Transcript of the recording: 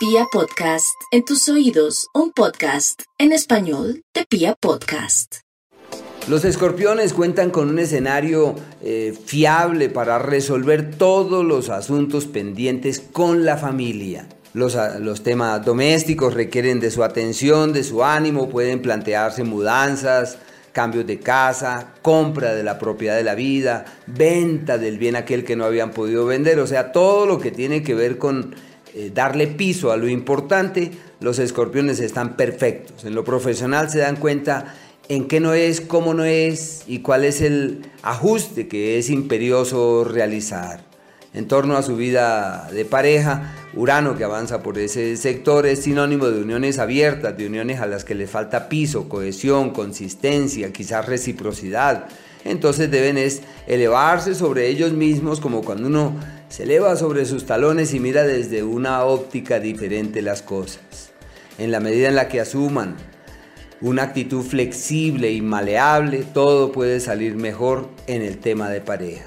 Pia Podcast, en tus oídos, un podcast en español de Pia Podcast. Los escorpiones cuentan con un escenario eh, fiable para resolver todos los asuntos pendientes con la familia. Los, los, temas domésticos requieren de su atención, de su ánimo, pueden plantearse mudanzas, cambios de casa, compra de la propiedad de la vida, venta del bien aquel que no habían podido vender, o sea, todo lo que tiene que ver con eh, darle piso a lo importante, los escorpiones están perfectos. En lo profesional se dan cuenta en qué no es, cómo no es y cuál es el ajuste que es imperioso realizar. En torno a su vida de pareja, Urano que avanza por ese sector es sinónimo de uniones abiertas, de uniones a las que le falta piso, cohesión, consistencia, quizás reciprocidad. Entonces deben es elevarse sobre ellos mismos como cuando uno se eleva sobre sus talones y mira desde una óptica diferente las cosas. En la medida en la que asuman una actitud flexible y maleable, todo puede salir mejor en el tema de pareja.